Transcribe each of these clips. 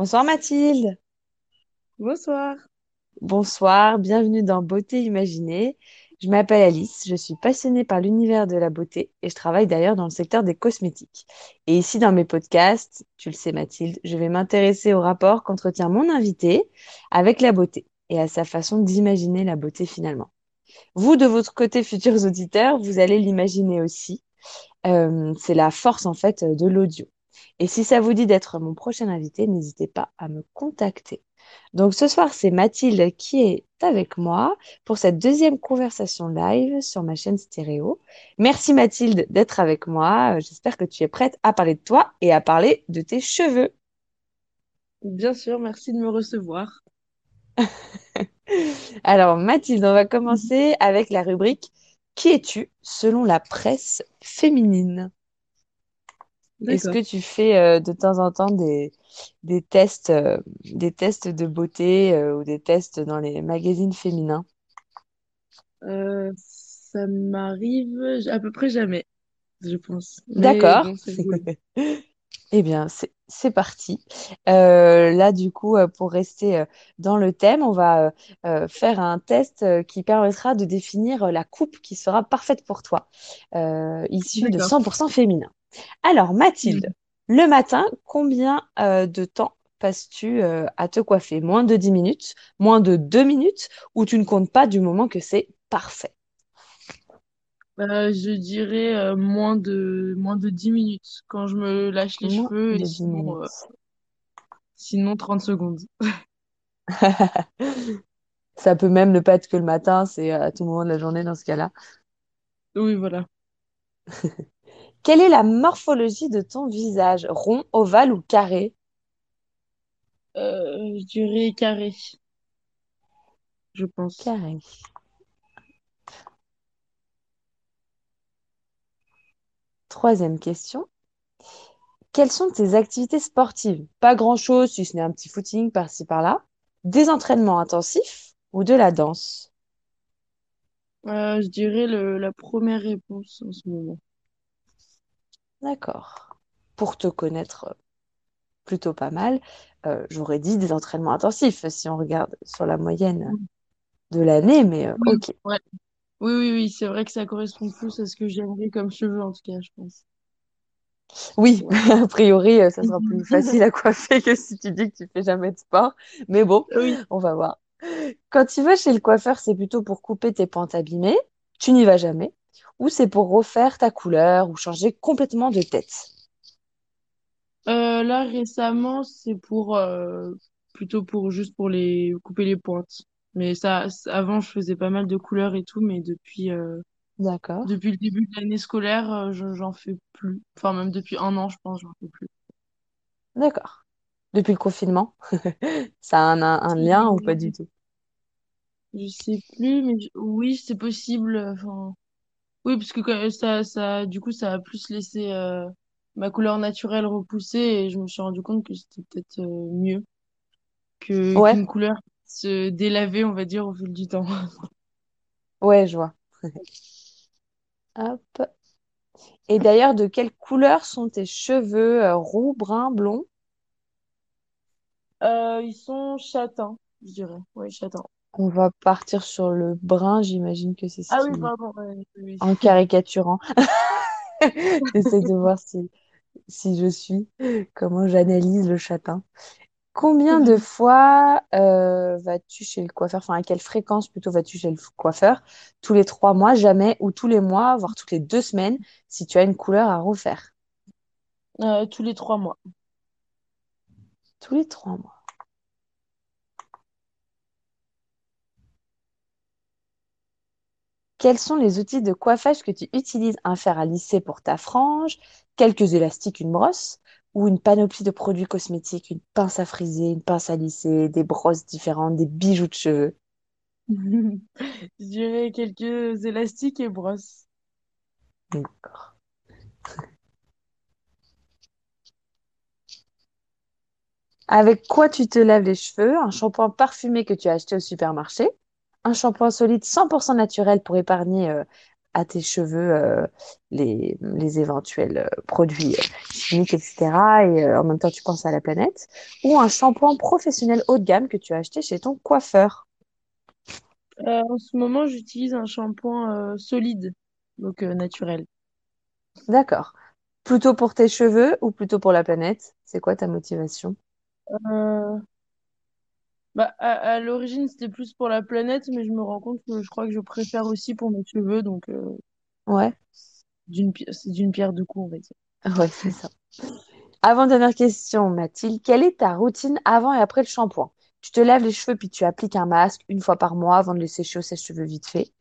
Bonsoir Mathilde. Bonsoir. Bonsoir, bienvenue dans Beauté Imaginée. Je m'appelle Alice, je suis passionnée par l'univers de la beauté et je travaille d'ailleurs dans le secteur des cosmétiques. Et ici dans mes podcasts, tu le sais Mathilde, je vais m'intéresser au rapport qu'entretient mon invité avec la beauté et à sa façon d'imaginer la beauté finalement. Vous, de votre côté, futurs auditeurs, vous allez l'imaginer aussi. Euh, c'est la force en fait de l'audio. Et si ça vous dit d'être mon prochain invité, n'hésitez pas à me contacter. Donc ce soir, c'est Mathilde qui est avec moi pour cette deuxième conversation live sur ma chaîne stéréo. Merci Mathilde d'être avec moi. J'espère que tu es prête à parler de toi et à parler de tes cheveux. Bien sûr, merci de me recevoir. Alors Mathilde, on va commencer avec la rubrique Qui es-tu? selon la presse féminine est-ce que tu fais euh, de temps en temps des, des tests, euh, des tests de beauté euh, ou des tests dans les magazines féminins? ça m'arrive à peu près jamais, je pense. D'accord. bon. Eh bien, c'est parti. là, du coup, pour rester dans le thème, on va faire un test qui permettra de définir la coupe qui sera parfaite pour toi, issue de D'accord. 100% féminin. Alors, Mathilde, le matin, combien euh, de temps passes-tu euh, à te coiffer? Moins de 10 minutes, moins de 2 minutes, ou tu ne comptes pas du moment que c'est parfait? Euh, je dirais euh, moins de moins de 10 minutes quand je me lâche les Moins cheveux et de 10 sinon, euh, sinon 30 secondes. Ça peut même ne pas être que le matin, c'est à tout moment de la journée dans ce cas-là. Oui, voilà. Quelle est la morphologie de ton visage? Rond, ovale ou carré? Euh, je dirais carré, je pense. Carré. Troisième question. Quelles sont tes activités sportives? Pas grand-chose, si ce n'est un petit footing par-ci par-là. Des entraînements intensifs ou de la danse? Euh, je dirais le, la première réponse en ce moment. D'accord. Pour te connaître plutôt pas mal, euh, j'aurais dit des entraînements intensifs si on regarde sur la moyenne de l'année, mais euh, Oui, ok. ouais. Oui, oui, oui, c'est vrai que ça correspond plus à ce que j'aimerais comme cheveux en tout cas, je pense. Oui, Ouais. a priori, euh, ça sera plus facile à coiffer que si tu dis que tu fais jamais de sport, mais bon, Oui. on va voir. Quand tu vas chez le coiffeur, c'est plutôt pour couper tes pointes abîmées, tu n'y vas jamais, ou c'est pour refaire ta couleur ou changer complètement de tête? Euh, là, récemment, c'est pour euh, plutôt pour juste pour les couper les pointes. Mais ça, avant, je faisais pas mal de couleurs et tout, mais depuis euh, D'accord. depuis le début de l'année scolaire, je, j'en fais plus. Enfin, même depuis un an, je pense, j'en fais plus. D'accord. Depuis le confinement, ça a un, lien ou pas du tout? Je sais plus, mais je- oui, c'est possible. Enfin, oui, parce que quand- ça, ça, du coup, ça a plus laissé euh, ma couleur naturelle repousser et je me suis rendu compte que c'était peut-être euh, mieux que Ouais, qu'une couleur se délaver, on va dire, au fil du temps. ouais, je vois. Hop. Et d'ailleurs, de quelle couleur sont tes cheveux? euh, roux, brun, blond? Euh, ils sont châtains, je dirais. Oui, châtains. On va partir sur le brun, j'imagine que c'est ce Ah oui, qui... pardon. ouais, oui. En caricaturant. J'essaie de voir si, si je suis, comment j'analyse le châtain. Combien de fois euh, vas-tu chez le coiffeur? Enfin, à quelle fréquence plutôt vas-tu chez le coiffeur? Tous les trois mois, jamais, ou tous les mois, voire toutes les deux semaines, si tu as une couleur à refaire? Euh, tous les trois mois. Tous les trois mois. Quels sont les outils de coiffage que tu utilises? Un fer à lisser pour ta frange, quelques élastiques, une brosse, ou une panoplie de produits cosmétiques, une pince à friser, une pince à lisser, des brosses différentes, des bijoux de cheveux? Je dirais quelques élastiques et brosses. D'accord. Avec quoi tu te laves les cheveux? Un shampoing parfumé que tu as acheté au supermarché, un shampoing solide 100% naturel pour épargner euh, à tes cheveux euh, les, les éventuels euh, produits chimiques, etc. Et en même temps, tu penses à la planète. Ou un shampoing professionnel haut de gamme que tu as acheté chez ton coiffeur. En ce moment, j'utilise un shampoing solide, donc naturel. D'accord. Plutôt pour tes cheveux ou plutôt pour la planète? C'est quoi ta motivation? Bah, à, à l'origine, c'était plus pour la planète, mais je me rends compte que je crois que je préfère aussi pour mes cheveux, donc euh, Ouais, d'une, pi- c'est d'une pierre deux coups, on va dire. ouais, c'est ça. Avant-dernière question, Mathilde. Quelle est ta routine avant et après le shampoing? Tu te laves les cheveux puis tu appliques un masque une fois par mois avant de les sécher au sèche-cheveux vite fait.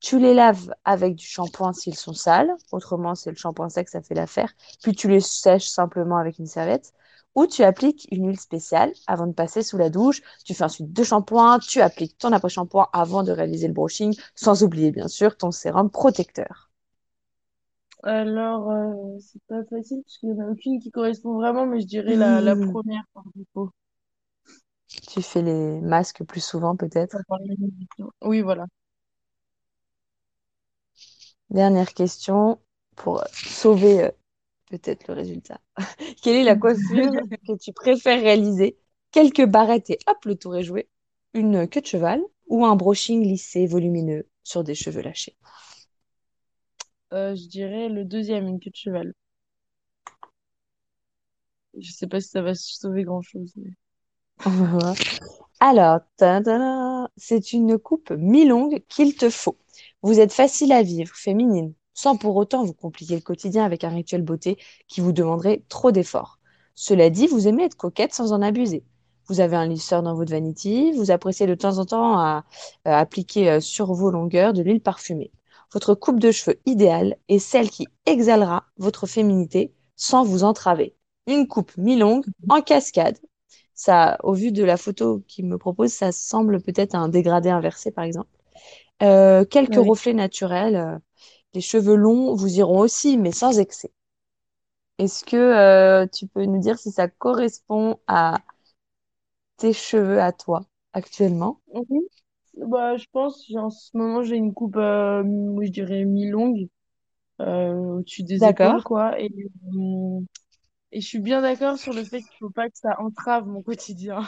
Tu les laves avec du shampoing s'ils sont sales. Autrement, c'est le shampoing sec, ça fait l'affaire. Puis tu les sèches simplement avec une serviette. Ou tu appliques une huile spéciale avant de passer sous la douche. Tu fais ensuite deux shampoings. Tu appliques ton après-shampoing avant de réaliser le brushing. Sans oublier, bien sûr, ton sérum protecteur. Alors, euh, c'est pas facile parce qu'il n'y en a aucune qui correspond vraiment, mais je dirais la, la première par défaut. Tu fais les masques plus souvent, peut-être? Oui, voilà. Dernière question pour sauver euh, peut-être le résultat. Quelle est la coiffure que tu préfères réaliser? Quelques barrettes et hop, le tour est joué. Une queue de cheval ou un brushing lissé, volumineux sur des cheveux lâchés? Euh, je dirais le deuxième, une queue de cheval. Je sais pas si ça va sauver grand-chose. mais-. Alors, c'est une coupe mi-longue qu'il te faut. Vous êtes facile à vivre, féminine, sans pour autant vous compliquer le quotidien avec un rituel beauté qui vous demanderait trop d'efforts. Cela dit, vous aimez être coquette sans en abuser. Vous avez un lisseur dans votre vanity, vous appréciez de temps en temps à, à appliquer euh, sur vos longueurs de l'huile parfumée. Votre coupe de cheveux idéale est celle qui exhalera votre féminité sans vous entraver. Une coupe mi-longue en cascade ça, au vu de la photo qu'il me propose, ça semble peut-être un dégradé inversé, par exemple. Euh, quelques Oui. reflets naturels. Les cheveux longs vous iront aussi, mais sans excès. Est-ce que euh, tu peux nous dire si ça correspond à tes cheveux à toi actuellement? Oui. Bah, je pense, en ce moment, j'ai une coupe, euh, je dirais mi-longue, euh, au-dessus des épaules, D'accord. quoi. Et, euh, et je suis bien d'accord sur le fait qu'il faut pas que ça entrave mon quotidien.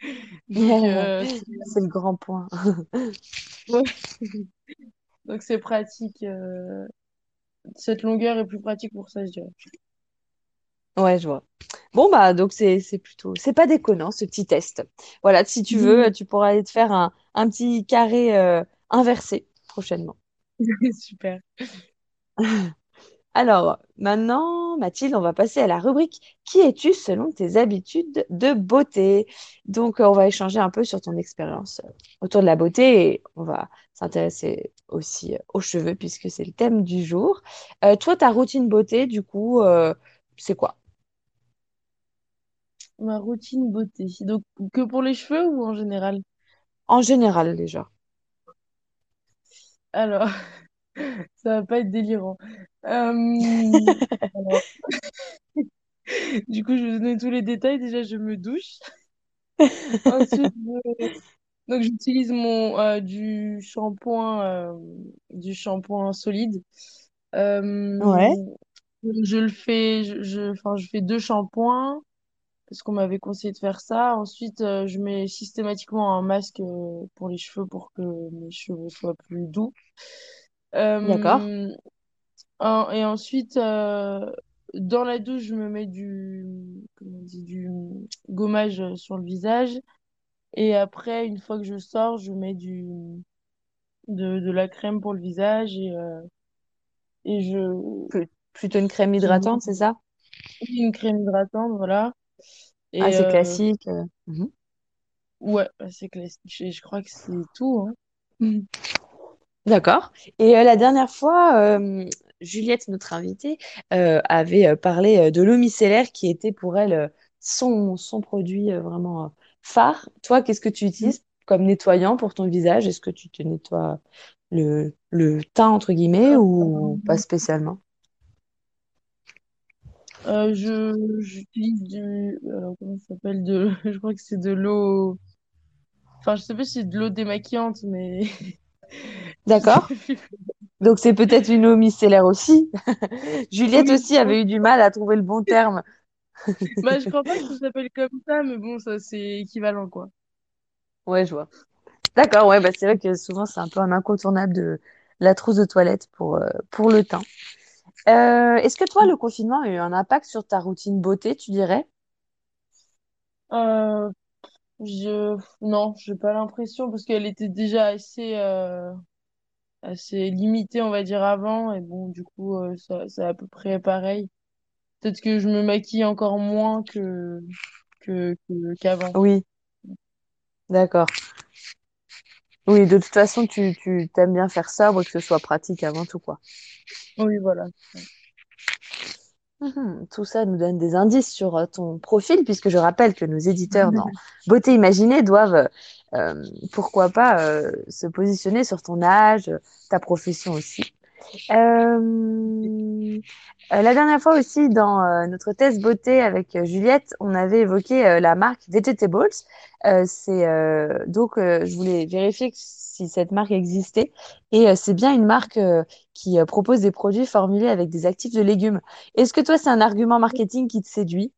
Donc, euh, c'est C'est le grand point. ouais. Donc, c'est pratique. euh, Cette longueur est plus pratique pour ça, je dirais. Ouais, je vois. Bon, bah, donc c'est c'est plutôt, c'est pas déconnant ce petit test. Voilà, si tu veux, tu pourras aller te faire un, un petit carré euh, inversé prochainement. Super. Alors, maintenant, Mathilde, on va passer à la rubrique Qui es-tu selon tes habitudes de beauté? Donc, euh, on va échanger un peu sur ton expérience euh, autour de la beauté et on va s'intéresser aussi euh, aux cheveux puisque c'est le thème du jour. Euh, toi, ta routine beauté, du coup, euh, c'est quoi? Ma routine beauté. Donc, que pour les cheveux ou en général? En général, déjà. Alors, ça va pas être délirant. Euh, du coup, je vais vous donner tous les détails. Déjà, je me douche. Ensuite, je- donc j'utilise mon euh, du shampoing, euh, du shampoing solide. Ouais, Euh, je le fais, je, je- enfin, je fais deux shampoings parce qu'on m'avait conseillé de faire ça. Ensuite, euh, je mets systématiquement un masque euh, pour les cheveux pour que mes cheveux soient plus doux. d'accord. Euh, en- et ensuite, euh, dans la douche, je me mets du, comment on dit, du gommage sur le visage. Et après, une fois que je sors, je mets du, de, de la crème pour le visage et, euh, et je, plutôt une crème hydratante, c'est ça? une crème hydratante, voilà. Et Assez euh, classique. euh. Mhm. ouais, bah, c'est classique. Je, je crois que c'est tout, hein. D'accord. Et euh, la dernière fois, euh, Juliette, notre invitée, euh, avait parlé de l'eau micellaire qui était pour elle son, son produit vraiment phare. Toi, qu'est-ce que tu utilises comme nettoyant pour ton visage? Est-ce que tu te nettoies le, le teint, entre guillemets, ou pas spécialement? Euh, je, j'utilise du, alors comment ça s'appelle, de, je crois que c'est de l'eau, enfin, je sais pas si c'est de l'eau démaquillante, mais D'accord. Donc c'est peut-être une eau micellaire aussi. Juliette Oui, aussi avait eu du mal à trouver le bon terme. bah, je crois pas que ça s'appelle comme ça, mais bon, ça, c'est équivalent, quoi. Ouais, je vois. D'accord, ouais, bah c'est vrai que souvent c'est un peu un incontournable de la trousse de toilette pour, euh, pour le teint. Euh, est-ce que toi, le confinement a eu un impact sur ta routine beauté, tu dirais? Euh, je, non, j'ai pas l'impression parce qu'elle était déjà assez, euh, assez limitée, on va dire, avant. Et bon, du coup, ça, c'est à peu près pareil. Peut-être que je me maquille encore moins que, qu'avant. Oui, d'accord. Oui, de toute façon, tu, tu t'aimes bien faire ça, que ce soit pratique avant tout, quoi. Oui, voilà. Mhm. Tout ça nous donne des indices sur euh, ton profil, puisque je rappelle que nos éditeurs dans Beauté Imaginée doivent, euh, pourquoi pas, euh, se positionner sur ton âge, ta profession aussi. Euh, euh, la dernière fois aussi, dans euh, notre test beauté avec Juliette, on avait évoqué euh, la marque Vegetables. C'est donc, je voulais vérifier si cette marque existait. Et c'est bien une marque qui propose des produits formulés avec des actifs de légumes. Est-ce que toi, c'est un argument marketing qui te séduit?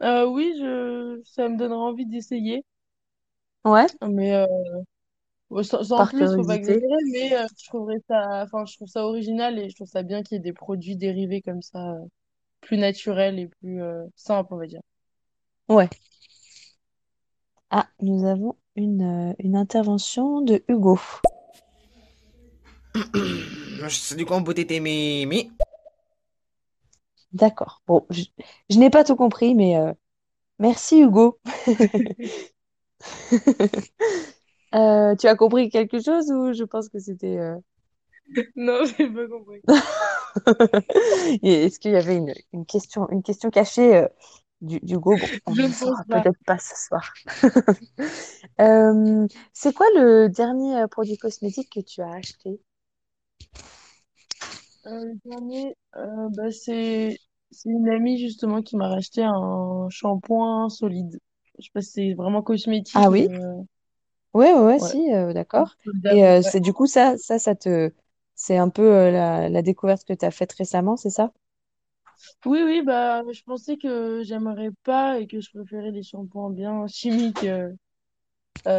Oui, je, ça me donnera envie d'essayer. Ouais, Mais sans, sans plus, faut pas curiosité. exagérer. Mais euh, je trouverais ça, enfin, je trouve ça original et je trouve ça bien qu'il y ait des produits dérivés comme ça, euh, plus naturels et plus euh, simples, on va dire. Ouais. Ah, nous avons une, euh, une intervention de Hugo. Quoi, beauté t'es mémé. D'accord. Bon, je, je n'ai pas tout compris, mais euh, merci Hugo. Euh, tu as compris quelque chose ou je pense que c'était... euh, Non, j'ai pas compris. Est-ce qu'il y avait une, une question, une question cachée euh, du? Bon, Je ne pense pas. peut-être pas ce soir. Euh, c'est quoi le dernier produit cosmétique que tu as acheté? Le dernier, bah, c'est c'est une amie justement qui m'a racheté un shampoing solide. Je sais pas si c'est vraiment cosmétique, Ah oui? euh, Ouais, ouais, ouais, ouais. si, euh, d'accord. Et euh, c'est du coup ça, ça, ça te, c'est un peu euh, la, la découverte que tu as faite récemment, c'est ça? Oui, oui, bah je pensais que j'aimerais pas et que je préférais les shampoings bien chimiques euh,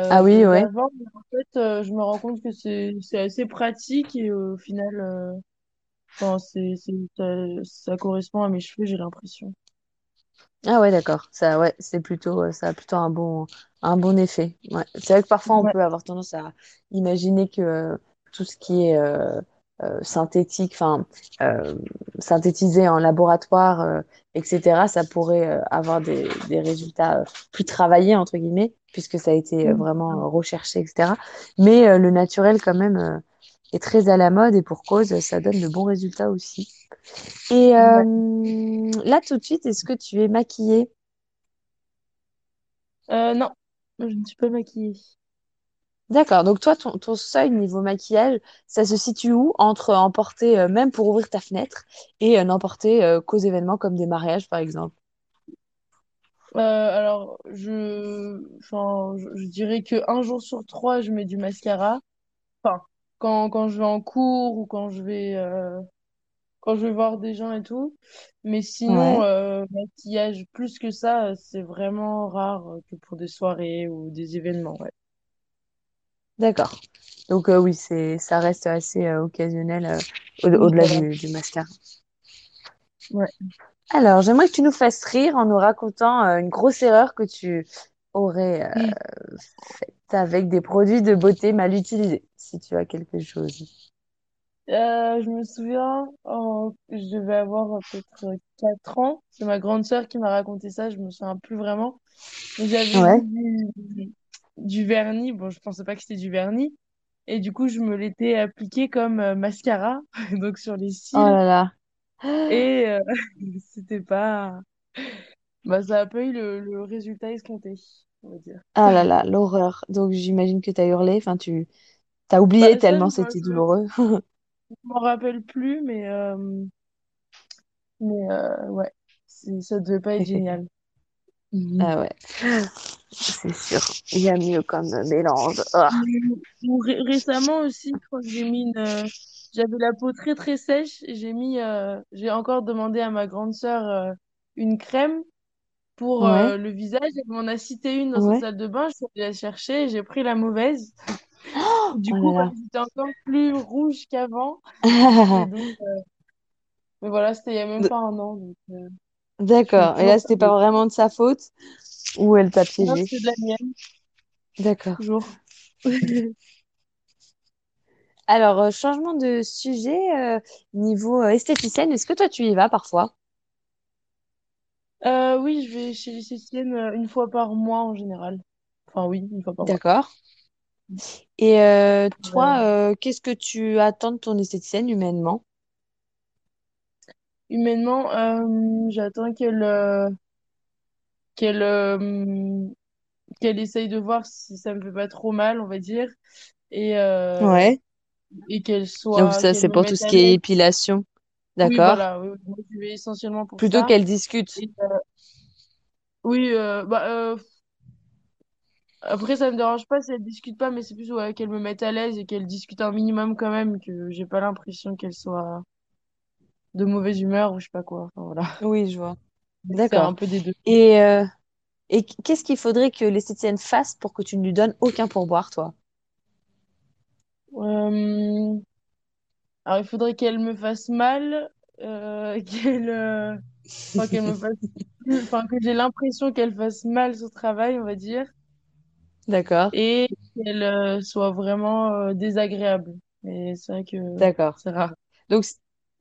Ah euh, oui, ouais. d'avant. Mais en fait, euh, je me rends compte que c'est c'est assez pratique et euh, au final, euh, enfin, c'est c'est ça, ça correspond à mes cheveux, j'ai l'impression. Ah ouais, d'accord. Ça, ouais, c'est plutôt, euh, ça a plutôt un bon, un bon effet. Ouais. C'est vrai que parfois on Ouais. peut avoir tendance à imaginer que euh, tout ce qui est euh, euh, synthétique, enfin euh, synthétisé en laboratoire, euh, etc., ça pourrait euh, avoir des, des résultats euh, plus travaillés entre guillemets, puisque ça a été euh, vraiment euh, recherché, etc. Mais euh, le naturel quand même euh, est très à la mode et pour cause, ça donne de bons résultats aussi. Et Ouais. euh, là, tout de suite, est-ce que tu es maquillée? Euh, non, je ne suis pas maquillée. D'accord. Donc toi, ton, ton seuil niveau maquillage, ça se situe où? Entre emporter, euh, même pour ouvrir ta fenêtre, et n'emporter qu'aux événements comme des mariages, par exemple? Alors, je, enfin, je, je dirais que un jour sur trois, je mets du mascara. Enfin, quand, quand je vais en cours ou quand je vais, euh, quand je vais voir des gens et tout. Mais sinon, Ouais, euh, maquillage plus que ça, euh, c'est vraiment rare euh, que pour des soirées ou des événements, ouais. d'accord. Donc euh, oui, c'est, ça reste assez euh, occasionnel euh, au- au-delà du, du mascara. Ouais. Alors, j'aimerais que tu nous fasses rire en nous racontant une grosse erreur que tu aurais euh, faite avec des produits de beauté mal utilisés, si tu as quelque chose. Euh, je me souviens, en- je devais avoir peut-être euh, 4 ans. C'est ma grande sœur qui m'a raconté ça, je me souviens plus vraiment. J'avais Ouais. du, du vernis. Bon, je pensais pas que c'était du vernis. Et du coup, je me l'étais appliqué comme euh, mascara, donc sur les Oh cils. là là. Et euh, c'était pas. Bah, ça a pas eu le, le résultat escompté, on va dire. Ah là là, l'horreur. Donc j'imagine que tu as hurlé, enfin tu t'as Bah, oublié ça, je tellement me- c'était douloureux. je m'en rappelle plus, mais, euh, mais euh, ouais, C'est- ça devait pas être génial. Mhm. Ah ouais, c'est sûr. Il y a mieux comme mélange. Ah. Ou ré- récemment aussi, je crois que j'ai mis une. euh, J'avais la peau très très sèche et j'ai mis. euh, J'ai encore demandé à ma grande sœur euh, une crème pour Ouais, euh, le visage. Elle m'en a cité une dans sa ouais. salle de bain. Je suis allée la chercher et j'ai pris la mauvaise. Du Oh coup, bah, là j'étais encore plus rouge qu'avant. Donc, mais voilà, c'était il y a même pas un an. Euh, D'accord. Et là, c'était pas vraiment de sa faute ou elle t'a piégé? c'est de la mienne, D'accord. toujours. Alors, euh, changement de sujet, euh, niveau euh, esthéticienne, est-ce que toi tu y vas parfois? Euh, oui, je vais chez l'esthéticienne euh, une fois par mois en général. Enfin, oui, une fois par mois. D'accord. Et euh, Euh, toi, euh, qu'est-ce que tu attends de ton esthéticienne humainement? humainement, euh, j'attends qu'elle euh, qu'elle euh, qu'elle essaye de voir si ça me fait pas trop mal, on va dire, et, euh, Ouais. et qu'elle Donc soit, ça, qu'elle c'est me pour tout mette ce à qui est l'aise. épilation. Oui, D'accord. voilà, oui, oui, moi, je vais essentiellement pour Plutôt qu'elle discute. Et, euh, oui, euh, bah, euh, après, ça me dérange pas si elle discute pas, mais c'est plus ouais, qu'elle me mette à l'aise et qu'elle discute un minimum quand même, que j'ai pas l'impression qu'elle soit de mauvaise humeur ou je sais pas quoi. Enfin, voilà. Oui, je vois. C'est un D'accord. peu des deux. Et, et qu'est-ce qu'il faudrait que l'esthéticienne fasse pour que tu ne lui donnes aucun pourboire, toi? Euh, alors, il faudrait qu'elle me fasse mal, euh, qu'elle euh, enfin, qu'elle me fasse enfin, que j'ai l'impression qu'elle fasse mal son travail, on va dire, D'accord. et qu'elle euh, soit vraiment euh, désagréable. Mais c'est vrai que D'accord. c'est rare. Donc,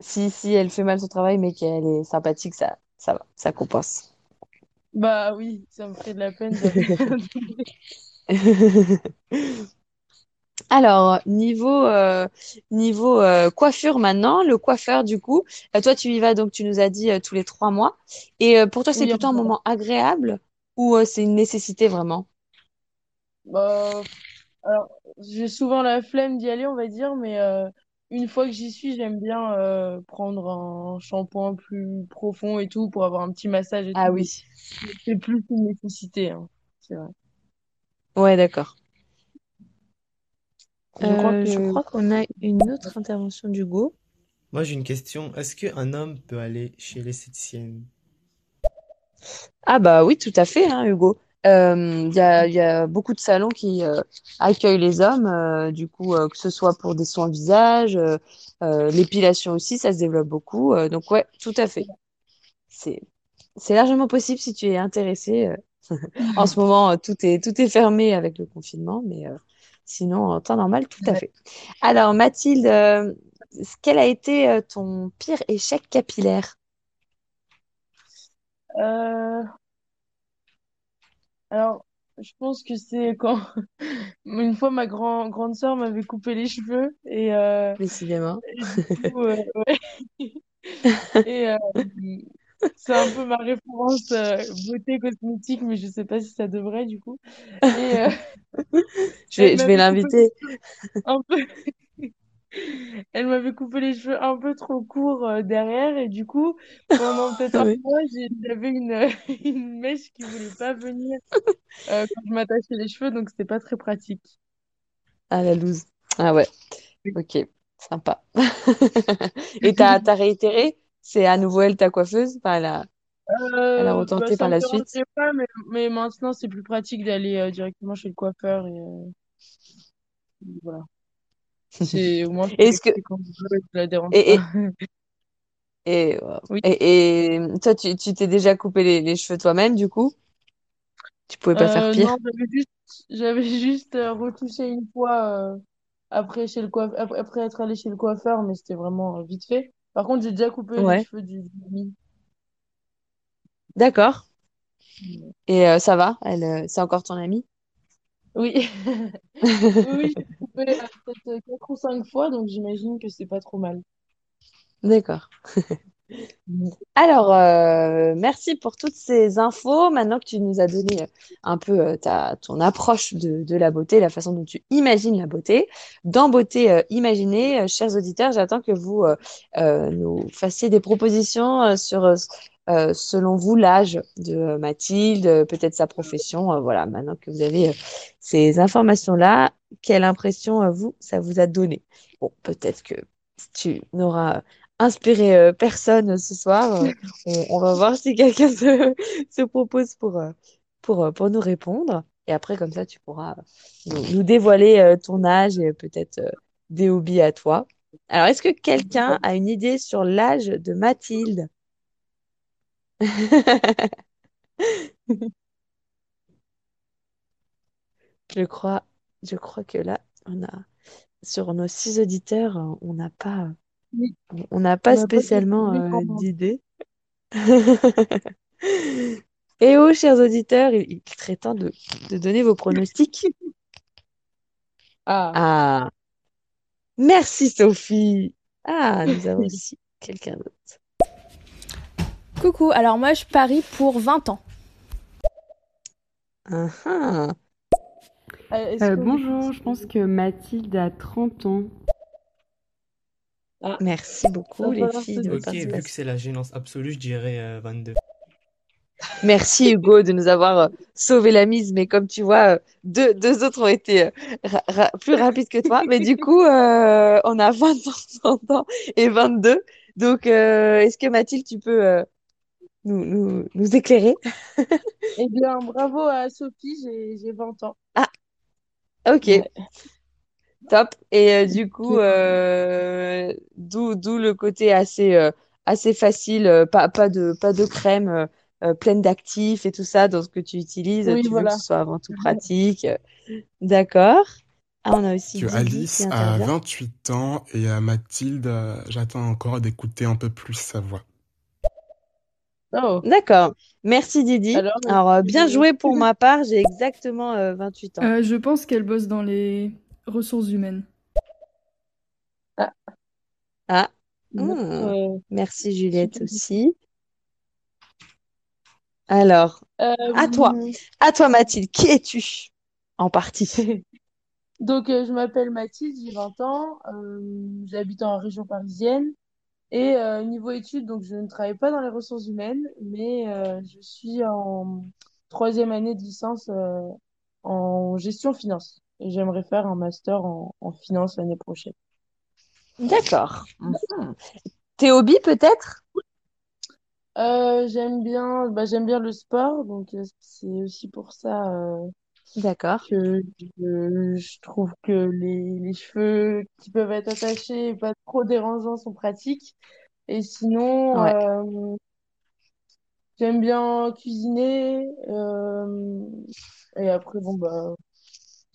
si, si elle fait mal son travail, mais qu'elle est sympathique, ça, ça va, ça compense. Bah oui, ça me ferait de la peine de. Alors, niveau, euh, niveau euh, coiffure maintenant, le coiffeur du coup, euh, toi tu y vas donc tu nous as dit tous les trois mois. Et pour toi c'est Oui, plutôt un moment agréable ou c'est une nécessité vraiment? bah, alors, j'ai souvent la flemme d'y aller, on va dire, mais une fois que j'y suis, j'aime bien prendre un shampoing plus profond et tout pour avoir un petit massage et Ah tout, oui. c'est plus une nécessité, hein. C'est vrai. Ouais, d'accord. Je crois Euh, je crois qu'on a une autre intervention d'Hugo. Moi, j'ai une question. Est-ce qu'un homme peut aller chez l'esthéticienne? Ah bah oui, tout à fait, hein, Hugo. Euh, Il y a, il y a beaucoup de salons qui euh, accueillent les hommes, euh, du coup, euh, que ce soit pour des soins visage, euh, euh, l'épilation aussi, ça se développe beaucoup. euh, donc ouais, tout à fait. C'est, c'est largement possible si tu es intéressé. euh. En ce moment, euh, tout est, tout est fermé avec le confinement, mais euh, sinon, en temps normal, tout à ouais. fait. Alors, Mathilde, euh, quel a été euh, ton pire échec capillaire? Euh, alors, je pense que c'est quand une fois ma grand grande sœur m'avait coupé les cheveux et, euh, Décidément. et du coup, ouais. Et c'est un peu ma référence euh, beauté cosmétique, mais je sais pas si ça devrait du coup. Et euh, Je vais, l'inviter. cheveux un peu, elle m'avait coupé les cheveux un peu trop courts euh, derrière et du coup, pendant peut-être un Oui. mois, j'avais une, une mèche qui voulait pas venir quand je m'attachais les cheveux, donc c'était pas très pratique. Ah, la loose. Ah ouais, ok, sympa. Et t'as, t'as réitéré? C'est à nouveau elle ta coiffeuse? Enfin, elle a, elle a Euh, bah, retenté par la suite? pas, mais, mais maintenant c'est plus pratique d'aller euh, directement chez le coiffeur et euh, voilà. C'est au moins Est-ce que, la dérange et, et, et, Oui. et, et toi, tu, t'es déjà coupé les, les cheveux toi-même, du coup? Tu pouvais pas faire pire? non, j'avais juste, juste euh, retouché une fois euh, après chez le coiffeur, après, être allé chez le coiffeur, mais c'était vraiment vite fait. Par contre, j'ai déjà coupé les Ouais, cheveux du d'accord. Et euh, ça va? Elle, euh, c'est encore ton amie? Oui. Oui, j'ai coupé euh, peut-être euh, quatre ou cinq fois, donc j'imagine que c'est pas trop mal. D'accord. Alors, euh, merci pour toutes ces infos. Maintenant que tu nous as donné euh, un peu euh, ta, ton approche de, la beauté, la façon dont tu imagines la beauté, dans Beauté euh, Imaginée, chers auditeurs, j'attends que vous nous fassiez des propositions sur selon vous, l'âge de Mathilde, peut-être sa profession. voilà, maintenant que vous avez ces informations-là, quelle impression, vous, ça vous a donné? Bon, peut-être que tu n'auras inspiré euh, personne ce soir. Euh, on, on va voir si quelqu'un se, se propose pour, euh, pour, pour nous répondre. Et après, comme ça, tu pourras nous, nous dévoiler ton âge et peut-être des hobbies à toi. Alors, est-ce que quelqu'un a une idée sur l'âge de Mathilde? Je crois, je crois que là, on a, sur nos six auditeurs, on n'a pas, Oui, on n'a pas spécialement euh, comment. d'idée. Et oh, chers auditeurs, il, il serait temps de, de donner vos pronostics. Ah, Ah, merci Sophie. Ah, nous avons aussi quelqu'un d'autre. Coucou, alors moi je parie pour 20 ans. Euh, Euh, que- bonjour, je pense que Mathilde a 30 ans. Ah, Merci beaucoup, les filles, de Ok, vu que c'est la gênance absolue, je dirais euh, 22. Merci Hugo de nous avoir euh, sauvé la mise, mais comme tu vois, euh, deux, deux autres ont été euh, ra- ra- plus rapides que toi. Mais du coup, euh, on a 20 ans, 30 ans et 22. Donc, euh, est-ce que Mathilde, tu peux euh, nous, nous, nous éclairer? Eh bien, bravo à Sophie, j'ai j'ai 20 ans. Ah, ok, Ouais. Top. Et euh, du coup, euh, d'où, d'où le côté assez, euh, assez facile, euh, pas, pas de, pas de crème pleine d'actifs et tout ça dans ce que tu utilises. Oui, Tu veux que ce soit avant tout pratique. D'accord. Ah, on a aussi que Alice a intervient. 28 ans et à Mathilde, euh, j'attends encore d'écouter un peu plus sa voix. Oh, D'accord. Merci Didi. alors, Alors, euh, bien joué pour ma part. J'ai exactement euh, 28 ans. Euh, je pense qu'elle bosse dans les ressources humaines. ah, Ah, notre, euh, Merci Juliette aussi. Alors, à toi. Euh, À toi Mathilde. Qui es-tu? En partie? donc, euh, je m'appelle Mathilde, j'ai 20 ans, euh, j'habite en région parisienne et euh, niveau études, donc je ne travaille pas dans les ressources humaines, mais euh, je suis en troisième année de licence euh, en gestion finance. Et j'aimerais faire un master en, en finance l'année prochaine. D'accord. Tes hobbies peut-être? Euh, j'aime bien, bah, j'aime bien le sport, donc euh, c'est aussi pour ça euh, D'accord. que je, je trouve que les, les cheveux qui peuvent être attachés et pas trop dérangeants sont pratiques. Et sinon, Ouais. euh, j'aime bien cuisiner. euh, et après, bon, bah,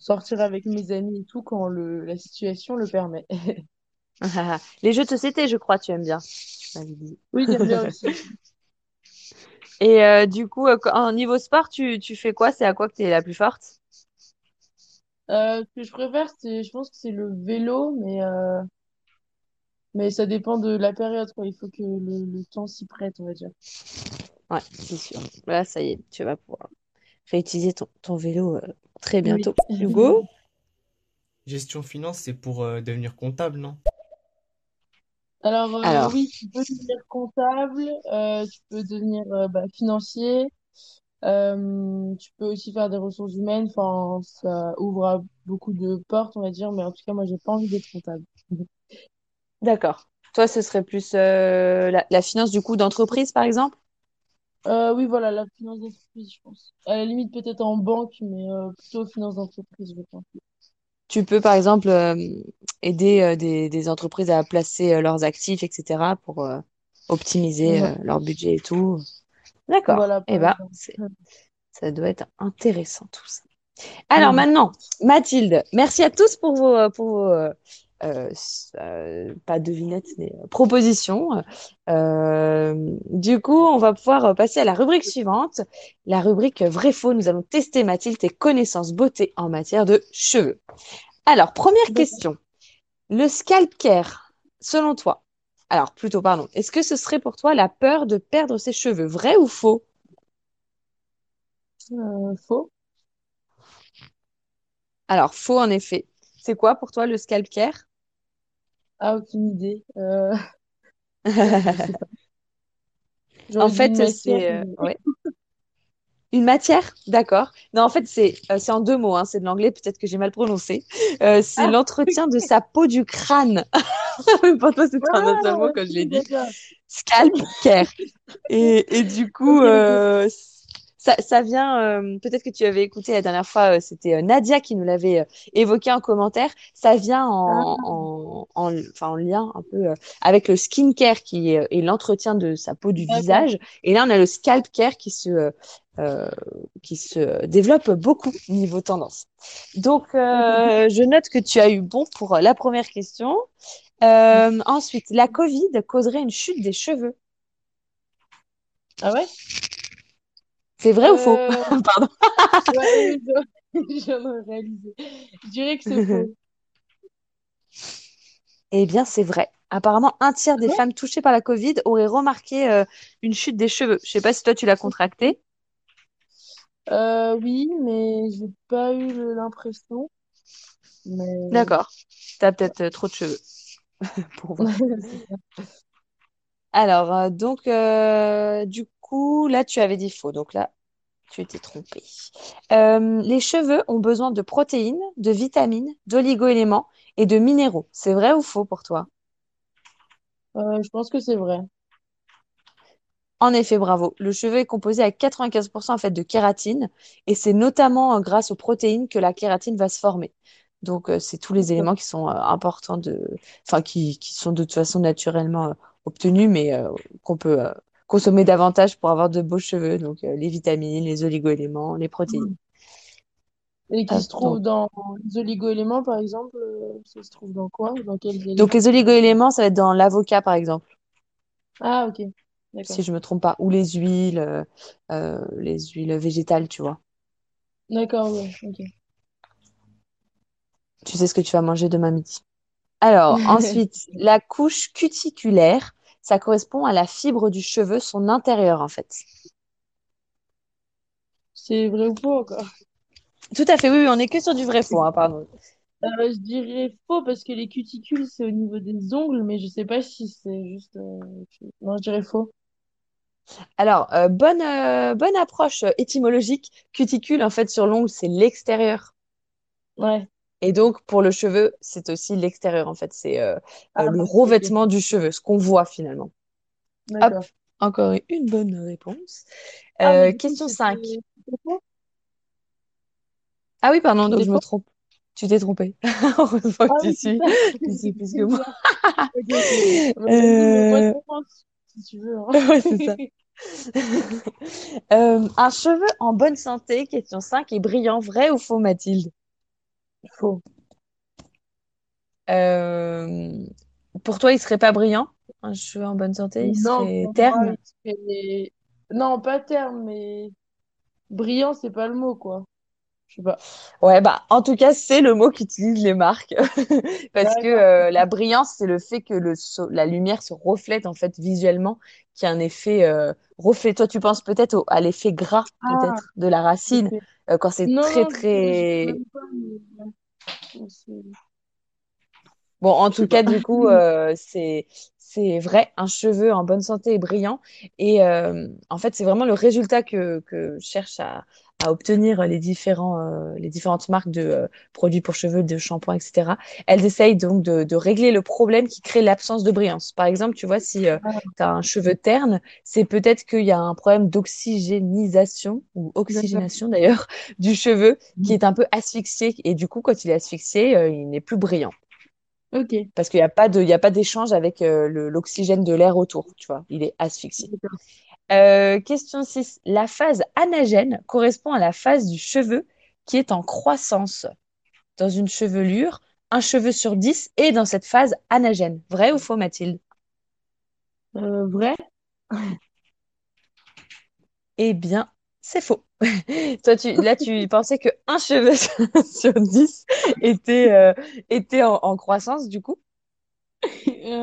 sortir avec mes amis et tout quand le, la situation le permet. Les jeux de société, je crois, tu aimes bien. Oui, j'aime bien aussi. Et euh, du coup, euh, en niveau sport, tu, tu fais quoi? C'est à quoi que tu es la plus forte? Euh, ce que je préfère, c'est, je pense que c'est le vélo, mais, mais ça dépend de la période, quoi. Il faut que le, le temps s'y prête, on va dire. Ouais, c'est sûr. Là, ça y est, tu vas pouvoir réutiliser ton, ton vélo euh, très Oui. bientôt. Hugo? Gestion finance, c'est pour euh, devenir comptable, non? Alors, euh, Alors, oui, tu peux devenir comptable, euh, tu peux devenir euh, bah, financier, euh, tu peux aussi faire des ressources humaines. Enfin, ça ouvre à beaucoup de portes, on va dire, mais en tout cas, moi, j'ai pas envie d'être comptable. d'accord. Toi, ce serait plus euh, la, la finance du coup d'entreprise, par exemple? Euh, oui, voilà, la finance d'entreprise, je pense. À la limite, peut-être en banque, mais euh, plutôt finance d'entreprise, je pense. Tu peux, par exemple, euh, aider euh, des, des entreprises à placer leurs actifs, etc., pour optimiser Ouais. leur budget et tout. D'accord. Voilà, Eh ben, ça doit être intéressant tout ça. Alors maintenant, Mathilde, merci à tous pour vos, pour vos euh, euh, pas devinettes, mais euh, propositions. Euh, du coup, on va pouvoir passer à la rubrique suivante, la rubrique vrai-faux. Nous allons tester, Mathilde, tes connaissances beauté en matière de cheveux. Alors, première question. Le scalp care, selon toi, alors plutôt, pardon, est-ce que ce serait pour toi la peur de perdre ses cheveux, vrai ou faux? Euh, faux. Alors, faux en effet. C'est quoi pour toi le scalp care? Ah, aucune idée. Euh, En fait, c'est euh, ouais. Une matière, d'accord. Non, en fait, c'est euh, en deux mots, hein, c'est de l'anglais, peut-être que j'ai mal prononcé. Euh, c'est Ah. l'entretien de sa peau du crâne. Pour toi, c'était un autre mot quand je l'ai dit. Scalp care. Et, et du coup, ça, ça vient, euh, peut-être que tu avais écouté la dernière fois, euh, c'était euh, Nadia qui nous l'avait évoqué en commentaire. Ça vient en, en, en, enfin, en lien un peu avec le skincare qui est, est l'entretien de sa peau du visage. Et là, on a le scalp care qui se, euh, qui se développe beaucoup niveau tendance. Donc, euh, je note que tu as eu bon pour la première question. Euh, ensuite, la Covid causerait une chute des cheveux. Ah ouais? C'est vrai ou faux? Euh, Pardon. Ouais, je je viens de réaliser. Je dirais que c'est faux. Eh bien, c'est vrai. Apparemment, un tiers des Ouais. femmes touchées par la Covid auraient remarqué euh, une chute des cheveux. Je sais pas si toi, tu l'as contracté. Euh, oui, mais j'ai pas eu l'impression. Mais... D'accord. T'as peut-être euh, trop de cheveux pour voir. Alors, donc, euh, du coup, là, tu avais dit faux. Donc là, tu étais trompé. Euh, les cheveux ont besoin de protéines, de vitamines, d'oligo-éléments et de minéraux. C'est vrai ou faux pour toi? Euh, je pense que c'est vrai. En effet, bravo. Le cheveu est composé à 95% en fait de kératine et c'est notamment euh, grâce aux protéines que la kératine va se former. Donc, euh, c'est tous les éléments qui sont euh, importants de, enfin, qui, qui sont de toute façon naturellement euh, obtenus, mais qu'on peut consommer davantage pour avoir de beaux cheveux. Donc, euh, les vitamines, les oligo-éléments, les protéines. Et qui Ah, se trouve donc, dans les oligo-éléments, par exemple, euh, ça se trouve dans quoi? Dans quels donc les oligo-éléments, ça va être dans l'avocat, par exemple, Ah, ok. Si je me trompe pas, ou les huiles, euh, les huiles végétales, tu vois. D'accord, ouais, ok. Tu sais ce que tu vas manger demain midi. Alors, ensuite, la couche cuticulaire, ça correspond à la fibre du cheveu, son intérieur en fait. C'est vrai ou faux encore? Tout à fait, oui, oui, on est que sur du vrai faux, hein, pardon. Euh, je dirais faux parce que les cuticules, c'est au niveau des ongles, mais je sais pas si c'est juste. euh, Non, je dirais faux. Alors, euh, bonne, euh, bonne approche étymologique. Cuticule, en fait, sur l'ongle, c'est l'extérieur. Ouais. Et donc, pour le cheveu, c'est aussi l'extérieur, en fait. C'est euh, Ah, euh, le revêtement du cheveu, ce qu'on voit finalement. Hop, encore une bonne réponse. Ah, Euh, question c'était 5. c'était faux? Ah oui, pardon, donc je me trompe. Tu t'es trompé. Heureusement Ah que tu suis, super. tu suis plus que moi. Bah, vas-y, mais moi, Euh, je pense, si tu veux. hein. Ouais, c'est ça. Euh, un cheveu en bonne santé, question 5, est brillant, vrai ou faux, Mathilde? Faux. Euh, pour toi, il serait pas brillant? Un cheveu en bonne santé, il Non, serait moi, terne? il serait... Non, pas terme, mais brillant, c'est pas le mot, quoi. Je sais pas. Ouais, bah, en tout cas, c'est le mot qu'utilisent les marques. Parce que euh, la brillance, c'est le fait que le, so- la lumière se reflète, en fait, visuellement, qui a un effet euh, reflet. Toi, tu penses peut-être à l'effet gras, Ah, peut-être, de la racine. Euh, quand c'est très, je, je très... Bon, en Je tout cas, du coup, euh, c'est c'est vrai, un cheveu en bonne santé et brillant. Et euh, en fait, c'est vraiment le résultat que que cherchent à, à obtenir les différents euh, les différentes marques de euh, produits pour cheveux, de shampoing, etc. Elles essayent donc de, de régler le problème qui crée l'absence de brillance. Par exemple, tu vois, si tu as un cheveu terne, c'est peut-être qu'il y a un problème d'oxygénisation ou oxygénation d'ailleurs du cheveu qui est un peu asphyxié. Et du coup, quand il est asphyxié, euh, il n'est plus brillant. Ok. Parce qu'il n'y a pas de, il y a pas d'échange avec euh, l'oxygène de l'air autour, tu vois. Il est asphyxié. Euh, question 6. La phase anagène correspond à la phase du cheveu qui est en croissance. Dans une chevelure, un cheveu sur 10 est dans cette phase anagène. Vrai ou faux, Mathilde? Euh, vrai? Eh bien, c'est faux. Toi, tu, là, tu pensais que un cheveu sur 10 était, euh, était en, en croissance, du coup?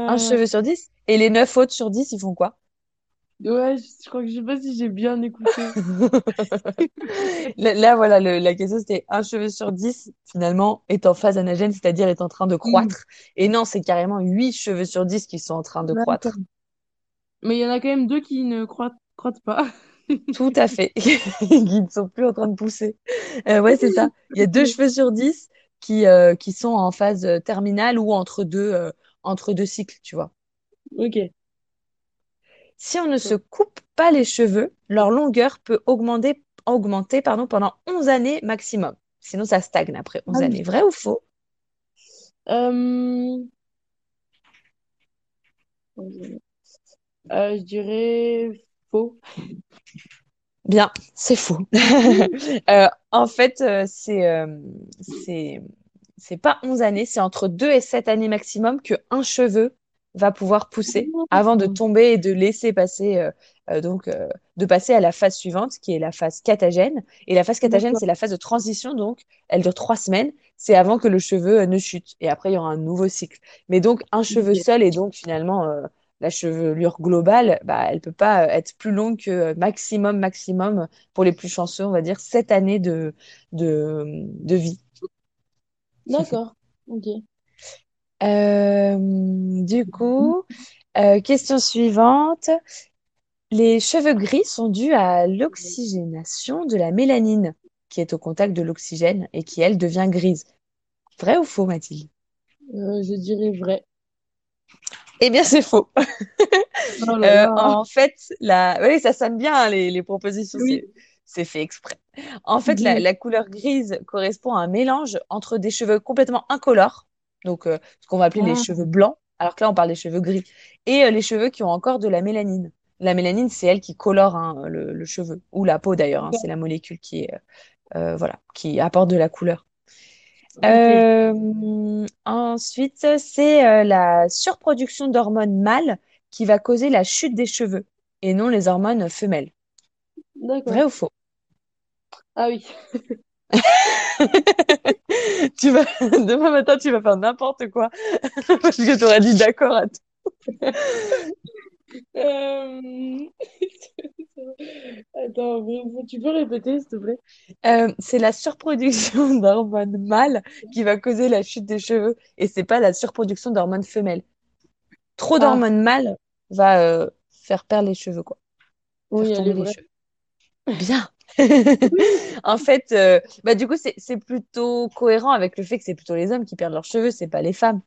Un cheveu sur 10. Et les 9 autres sur 10, ils font quoi? Ouais, je crois que je sais pas si j'ai bien écouté. Là, là, voilà, le- la question c'était un cheveu sur 10 finalement est en phase anagène, c'est-à-dire est en train de croître. Et non, c'est carrément 8 cheveux sur 10 qui sont en train de croître. Mais il y en a quand même deux qui ne croîtent, croîtent pas. Tout à fait. Qui ne sont plus en train de pousser. Euh, ouais, c'est ça. Il y a deux cheveux sur dix qui, euh, qui sont en phase terminale ou entre deux, euh, entre deux cycles, tu vois. Ok. Si on ne se coupe pas les cheveux, leur longueur peut augmenter, augmenter pardon, pendant 11 années maximum. Sinon, ça stagne après 11 Ah années. Vrai ou faux? Euh, euh, je dirais faux. Bien, c'est faux. Euh, en fait, euh, c'est c'est c'est pas 11 années, c'est entre 2 et 7 années maximum que un cheveu va pouvoir pousser avant de tomber et de laisser passer euh, euh, donc euh, de passer à la phase suivante qui est la phase catagène. Et la phase catagène, c'est la phase de transition donc elle dure trois semaines. C'est avant que le cheveu ne chute et après il y aura un nouveau cycle. Mais donc un cheveu seul et donc finalement euh, la chevelure globale, bah, elle peut pas être plus longue que maximum, maximum, pour les plus chanceux, on va dire, sept années de, de, de vie. D'accord. Ok. Euh, du coup, euh, question suivante. Les cheveux gris sont dus à l'oxygénation de la mélanine, qui est au contact de l'oxygène et qui, elle, devient grise. Vrai ou faux, Mathilde? Euh, je dirais vrai. Eh bien, c'est faux. Oh là là. en fait, la... oui, ça sonne bien, hein, les, les propositions, Oui. c'est, fait exprès. En fait, la couleur grise correspond à un mélange entre des cheveux complètement incolores, donc euh, ce qu'on va appeler les cheveux blancs, alors que là, on parle des cheveux gris, et euh, les cheveux qui ont encore de la mélanine. La mélanine, c'est elle qui colore hein, le, le cheveu, ou la peau d'ailleurs, hein, c'est la molécule qui euh, voilà, qui apporte de la couleur. ensuite, c'est la surproduction d'hormones mâles qui va causer la chute des cheveux et non les hormones femelles. Vrai ou faux? Ah oui. Tu vas... Demain matin, tu vas faire n'importe quoi parce que tu auras dit d'accord à tout. Euh, Attends, tu peux répéter, s'il te plaît? Euh, c'est la surproduction d'hormones mâles qui va causer la chute des cheveux et c'est pas la surproduction d'hormones femelles. Trop Ah, d'hormones mâles va euh, faire perdre les cheveux, quoi. Faire oui, tomber les cheveux. Bien. En fait, euh, bah du coup, c'est plutôt cohérent avec le fait que c'est plutôt les hommes qui perdent leurs cheveux, c'est pas les femmes.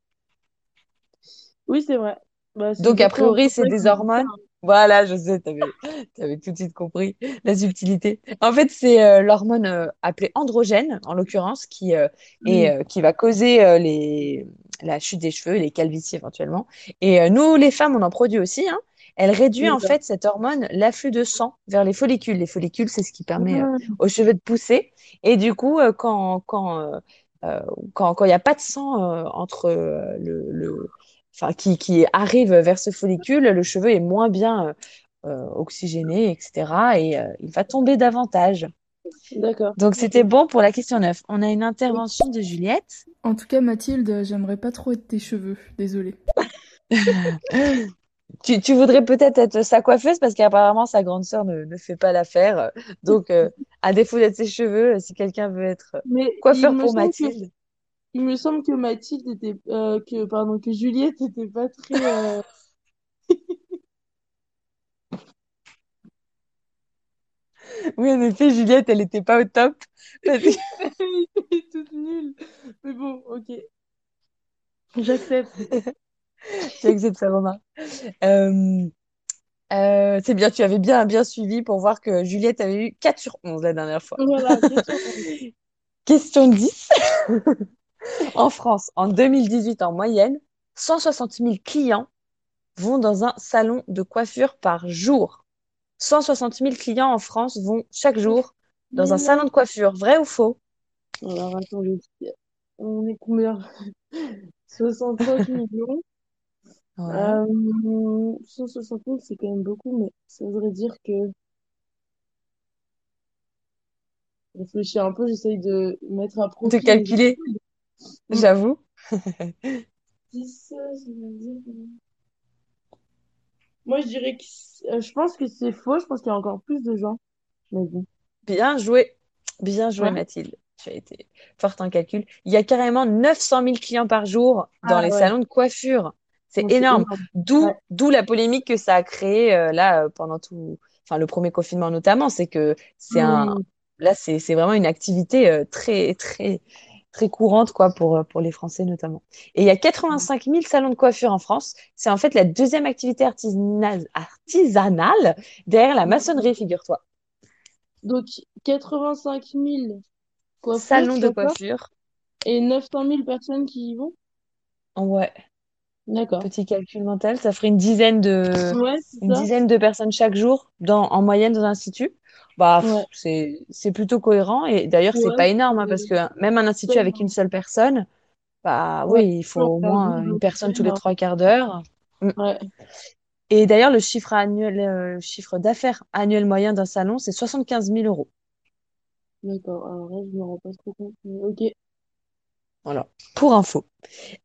Oui, c'est vrai. Bah, Donc, a priori, c'est des hormones. Voilà, je sais, t'avais, t'avais tout de suite compris la subtilité. En fait, c'est euh, l'hormone euh, appelée androgène, en l'occurrence, qui, euh, est, qui va causer les, la chute des cheveux, les calvities éventuellement. Et nous, les femmes, on en produit aussi, hein. Elle réduit en fait cette hormone l'afflux de sang vers les follicules. Les follicules, c'est ce qui permet euh, Ah, aux cheveux de pousser. Et du coup, euh, quand quand euh, euh, quand quand il n'y a pas de sang euh, entre euh, le, le enfin qui qui arrive vers ce follicule, le cheveu est moins bien oxygéné, etc. Et euh, il va tomber davantage. D'accord. Donc c'était bon pour la question 9. On a une intervention de Juliette. En tout cas, Mathilde, j'aimerais pas trop être tes cheveux. Désolée. Tu, tu voudrais peut-être être sa coiffeuse parce qu'apparemment sa grande sœur ne, ne fait pas l'affaire. Donc, euh, à défaut d'être ses cheveux, si quelqu'un veut être Mais coiffeur me pour que Mathilde, il me semble que Mathilde était euh, que pardon que Juliette était pas très euh, oui, en effet, Juliette, elle n'était pas au top. Elle était toute nulle. Mais bon, ok. J'accepte. Sa remarque. Euh, euh, c'est bien, tu avais bien, bien suivi pour voir que Juliette avait eu 4 sur 11 la dernière fois. Voilà, question. Question 10. En France, en 2018, en moyenne, 160 000 clients vont dans un salon de coiffure par jour. 160 000 clients en France vont chaque jour dans un salon de coiffure. Vrai ou faux? Alors attendez, on est combien? 65 millions. Ouais. Euh, 160 000, c'est quand même beaucoup, mais ça voudrait dire que je réfléchis un peu, j'essaye de mettre à De profit mes calculer, études. Hmm. j'avoue. 10, euh, ça veut dire, euh, Moi, je dirais que euh, je pense que c'est faux, je pense qu'il y a encore plus de gens. Mais bon. Bien joué. Bien joué, Ouais. Mathilde. Tu as été forte en calcul. Il y a carrément 900 000 clients par jour dans Ah les ouais. salons de coiffure. C'est énorme. D'où, Ouais. d'où la polémique que ça a créé euh, là euh, pendant tout, enfin le premier confinement notamment, c'est que c'est un, Hmm. là c'est vraiment une activité euh, très très très courante quoi pour pour les Français notamment. Et il y a 85 000 salons de coiffure en France. C'est en fait la deuxième activité artisanale artisanale derrière la maçonnerie, figure-toi. Donc, 85 000 coiffeurs, Salon de coiffure. Et 900 000 personnes qui y vont? Ouais, D'accord. petit calcul mental, ça ferait une dizaine de Ouais, c'est une dizaine de personnes chaque jour dans, en moyenne dans l'institut. Bah, Ouais. c'est, c'est plutôt cohérent. Et d'ailleurs, c'est Ouais, pas énorme, hein, c'est parce que même un institut avec une seule personne, bah oui, il faut au moins une personne c'est tous les trois quarts d'heure. Mm. Ouais. Et d'ailleurs, le chiffre annuel, euh, chiffre d'affaires annuel moyen d'un salon, c'est 75 000 euros. D'accord. Alors là, je me rends pas trop compte. Ok. Voilà, pour info.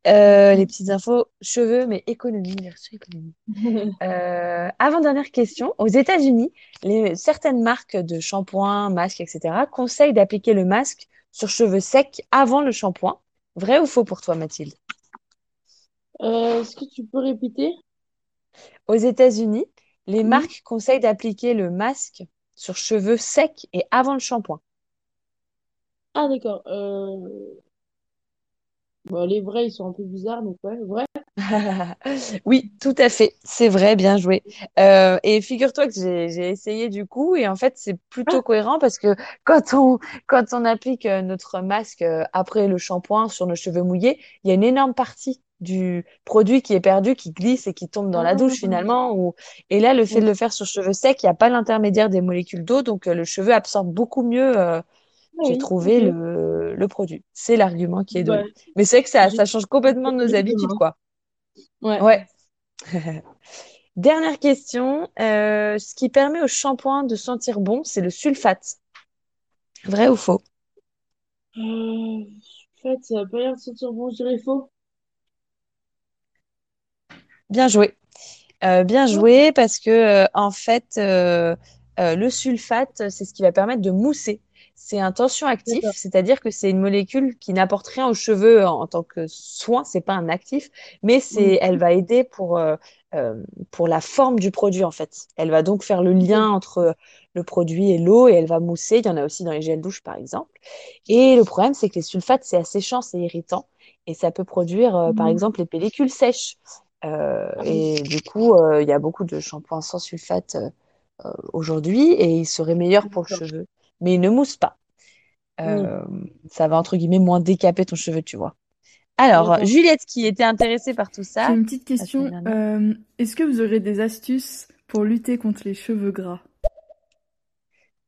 Euh, les petites infos cheveux, mais économie, version économie. Euh, avant-dernière question. Aux États-Unis, certaines marques de shampoing, masques, etc. conseillent d'appliquer le masque sur cheveux secs avant le shampoing. Vrai ou faux pour toi, Mathilde? Euh, est-ce que tu peux répéter? Aux États-Unis, les marques conseillent d'appliquer le masque sur cheveux secs et avant le shampoing. Ah, d'accord. Euh... Bon, les vrais, ils sont un peu bizarres, donc ouais, vrai. Oui, tout à fait. C'est vrai, bien joué. Euh, et figure-toi que j'ai essayé du coup, et en fait, c'est plutôt cohérent parce que quand on, quand on applique euh, notre masque euh, après le shampoing sur nos cheveux mouillés, il y a une énorme partie du produit qui est perdu, qui glisse et qui tombe dans la douche Ah, finalement. Ou... Et là, le fait de le faire sur cheveux secs, il n'y a pas l'intermédiaire des molécules d'eau, donc euh, le cheveu absorbe beaucoup mieux, euh, J'ai trouvé, le, le produit. C'est l'argument qui est donné. Mais c'est vrai que ça, change complètement de nos habitudes, quoi. Ouais. Ouais. Dernière question. Euh, ce qui permet au shampoing de sentir bon, c'est le sulfate. Vrai ou faux? Euh, en fait, ça a pas l'air de sentir bon, je dirais faux. Bien joué. Euh, bien joué parce que euh, en fait, le sulfate, c'est ce qui va permettre de mousser. C'est un tensioactif, D'accord. c'est-à-dire que c'est une molécule qui n'apporte rien aux cheveux en, en tant que soin, c'est pas un actif, mais c'est, Mm. elle va aider pour, euh, euh, pour la forme du produit en fait. Elle va donc faire le lien entre le produit et l'eau et elle va mousser. Il y en a aussi dans les gels douche par exemple. Et le problème, c'est que les sulfates, c'est asséchant, c'est irritant et ça peut produire euh, par Mm. exemple les pellicules sèches. Euh, Ah et du coup, il y a beaucoup de shampoings sans sulfate aujourd'hui et ils seraient meilleurs pour le cheveu. Mais ils ne moussent pas. Mm. Euh, ça va entre guillemets moins décaper ton cheveu, tu vois. Alors. Juliette qui était intéressée par tout J'ai ça, une petite question. euh, est-ce que vous aurez des astuces pour lutter contre les cheveux gras?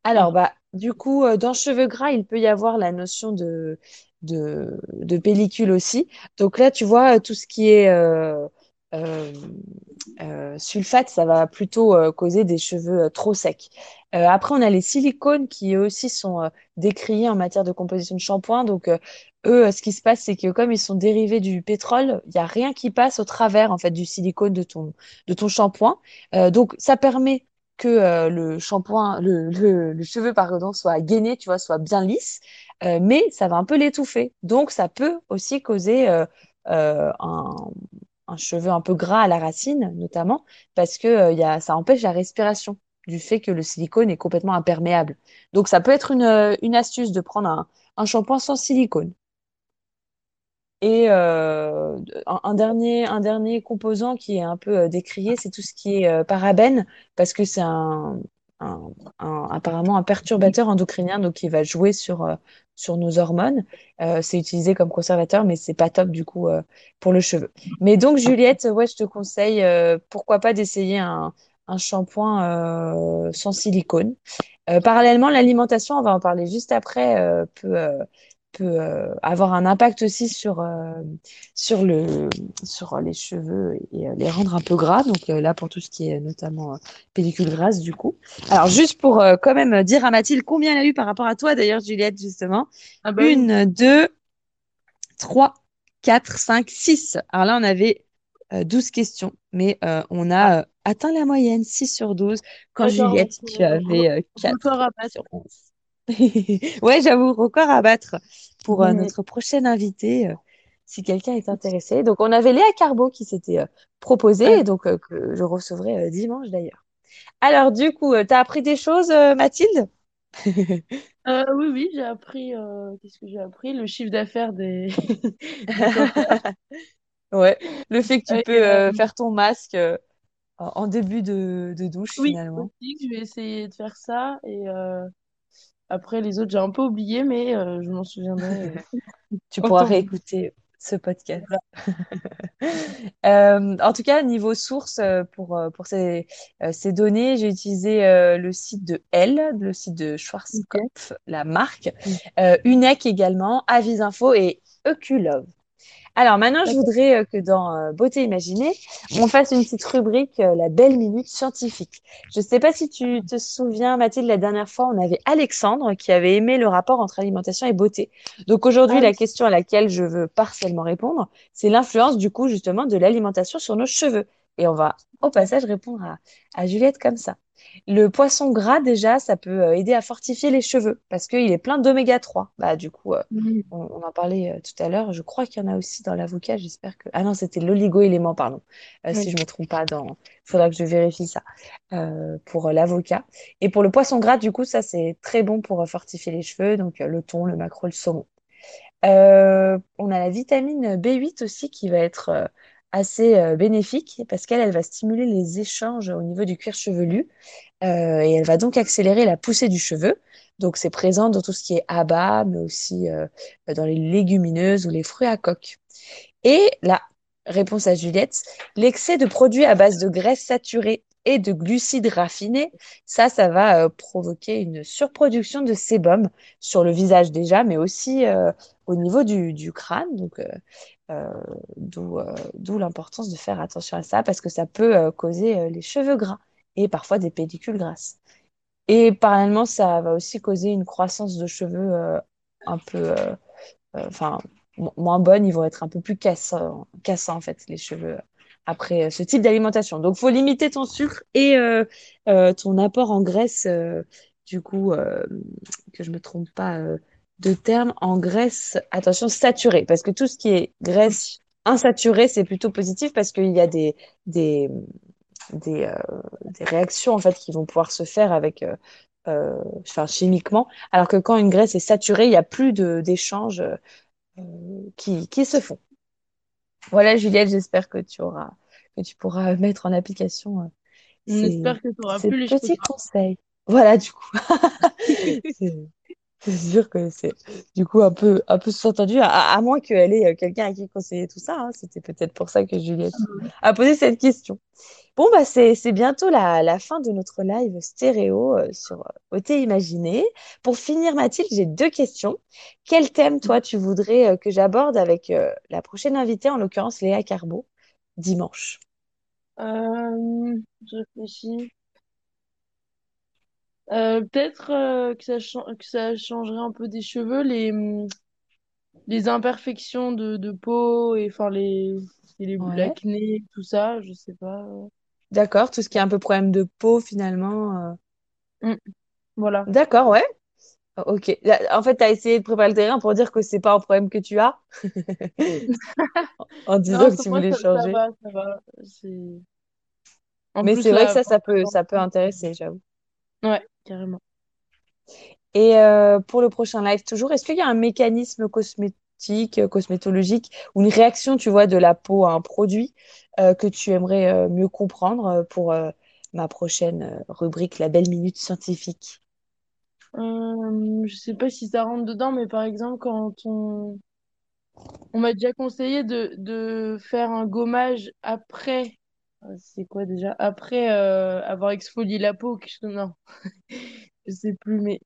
Alors, Ah. bah, du coup, euh, dans cheveux gras, il peut y avoir la notion de, de, de pellicule aussi. Donc là, tu vois, tout ce qui est euh, sulfate, ça va plutôt euh, causer des cheveux euh, trop secs. Euh, après, on a les silicones qui eux aussi sont euh, décriés en matière de composition de shampoing. Donc, euh, eux, euh, ce qui se passe, c'est que comme ils sont dérivés du pétrole, il n'y a rien qui passe au travers en fait du silicone de ton, de ton shampoing. Euh, donc, ça permet que euh, le shampoing, le, le, le cheveu, pardon, soit gainé, tu vois, soit bien lisse, euh, mais ça va un peu l'étouffer. Donc, ça peut aussi causer euh, euh, un, un cheveu un peu gras à la racine, notamment, parce que euh, ça empêche la respiration du fait que le silicone est complètement imperméable. Donc, ça peut être une, euh, astuce de prendre un, un shampoing sans silicone. Et euh, un, dernier, composant qui est un peu décrié, c'est tout ce qui est parabène, parce que c'est apparemment un perturbateur endocrinien, donc qui va jouer sur, sur nos hormones. Euh, c'est utilisé comme conservateur, mais c'est pas top du coup euh, pour le cheveu. Mais donc Juliette, ouais, je te conseille, euh, pourquoi pas d'essayer un, un shampoing sans silicone. Parallèlement, l'alimentation, on va en parler juste après, peut, peut euh, avoir un impact aussi sur, euh, sur, le, sur les cheveux et euh, les rendre un peu gras. Donc là, pour tout ce qui est notamment pellicule grasse, du coup. Alors, juste pour quand même dire à Mathilde combien elle a eu par rapport à toi, d'ailleurs, Juliette, justement. Ah bah. Une, deux, trois, quatre, cinq, six. Alors là, on avait euh, 12 questions, mais euh, on a euh, atteint la moyenne, 6 sur 12. Quand D'accord, Juliette, donc, tu euh, avais euh, 4 record à battre. sur 11. ouais, j'avoue, record à battre pour euh, notre prochaine invitée. euh, si quelqu'un est intéressé. Donc, on avait Léa Carbo qui s'était euh, proposée, et donc euh, que je recevrai dimanche d'ailleurs. Alors, du coup, tu as appris des choses, Mathilde? Oui, oui, j'ai appris. qu'est-ce que j'ai appris? Le chiffre d'affaires des. Ouais, le fait que tu peux euh, faire ton masque en début de, de douche oui, finalement. aussi, je vais essayer de faire ça. Et après, les autres, j'ai un peu oublié, mais euh, je m'en souviendrai. Tu pourras réécouter ce podcast. Euh, en tout cas, niveau source, euh, pour, pour ces, ces données, j'ai utilisé euh, le site de L, le site de. Schwarzkopf, la marque, Mm. euh, UNEC également, Avis Info et Eculove. Alors maintenant, je voudrais euh, que dans euh, Beauté Imaginée, on fasse une petite rubrique, euh, la belle minute scientifique. Je ne sais pas si tu te souviens, Mathilde, la dernière fois, on avait Alexandre qui avait aimé le rapport entre alimentation et beauté. Donc aujourd'hui, Ah la question à laquelle je veux partiellement répondre, c'est l'influence du coup justement de l'alimentation sur nos cheveux. Et on va au passage répondre à, à Juliette comme ça. Le poisson gras, déjà, ça peut euh, aider à fortifier les cheveux parce qu'il est plein d'oméga 3. Bah, du coup, euh, on, on en parlait euh, tout à l'heure. Je crois qu'il y en a aussi dans l'avocat. J'espère que. Ah non, c'était l'oligo-élément, pardon. Euh, si je me trompe pas, dans. Il faudra que je vérifie ça pour l'avocat. Et pour le poisson gras, du coup, ça, c'est très bon pour fortifier les cheveux. Donc, le thon, le maquereau, le saumon. On a la vitamine B8 aussi qui va être assez euh, bénéfique parce qu'elle, elle va stimuler les échanges au niveau du cuir chevelu euh, et elle va donc accélérer la poussée du cheveu. Donc c'est présent dans tout ce qui est abat, mais aussi euh, dans les légumineuses ou les fruits à coque. Et la réponse à Juliette, l'excès de produits à base de graisses saturées et de glucides raffinés, ça, ça va provoquer une surproduction de sébum sur le visage déjà, mais aussi au niveau du, crâne. Donc, euh, euh, d'où euh, d'où l'importance de faire attention à ça parce que ça peut causer les cheveux gras et parfois des pellicules grasses. Et parallèlement, ça va aussi causer une croissance de cheveux un peu, enfin, mo- moins bonne. Ils vont être un peu plus cassants, cassants en fait, les cheveux après ce type d'alimentation. Donc, faut limiter ton sucre et ton apport en graisse. du coup, que je me trompe pas de terme, en graisse, attention, saturée, parce que tout ce qui est graisse insaturée, c'est plutôt positif parce qu'il y a des, des, des, euh, des réactions en fait qui vont pouvoir se faire avec, euh, euh, enfin, chimiquement, alors que quand une graisse est saturée, il n'y a plus d'échanges qui, qui se font. Voilà, Juliette, j'espère que tu auras, que tu pourras mettre en application On espère que tu n'auras ces plus les petits conseils. Voilà, du coup. C'est sûr que c'est du coup un peu, un peu sous-entendu, à, à moins qu'elle ait euh, quelqu'un à qui conseiller tout ça. hein. C'était peut-être pour ça que Juliette a posé cette question. Bon, bah, c'est, c'est bientôt la, la fin de notre live stéréo euh, sur euh, OT Imaginé. Pour finir, Mathilde, j'ai deux questions. Quel thème, toi, tu voudrais euh, que j'aborde avec euh, la prochaine invitée, en l'occurrence Léa Carbo, dimanche? Euh, je réfléchis. Euh, peut-être euh, que ça, que ça changerait un peu des cheveux, les, hum, les imperfections de, de peau et enfin les, et les Ouais. l'acné, tout ça, je sais pas. D'accord, tout ce qui est un peu problème de peau, finalement. euh. Hum, voilà. D'accord, ouais. Ok. En fait, tu as essayé de préparer le terrain pour dire que c'est pas un problème que tu as, en disant Non, que tu voulais ça changer. va, ça va. En Mais c'est vrai que ça, ça peut, ça peut intéresser, j'avoue. ouais, carrément. Et euh, pour le prochain live, toujours, est-ce qu'il y a un mécanisme cosmétique, euh, cosmétologique, ou une réaction, tu vois, de la peau à un produit euh, que tu aimerais mieux comprendre pour ma prochaine rubrique, la belle minute scientifique? Je sais pas si ça rentre dedans, mais par exemple, quand on, on m'a déjà conseillé de, faire un gommage après, c'est quoi déjà? Après euh, avoir exfolié la peau, quelque chose, non, je sais plus, mais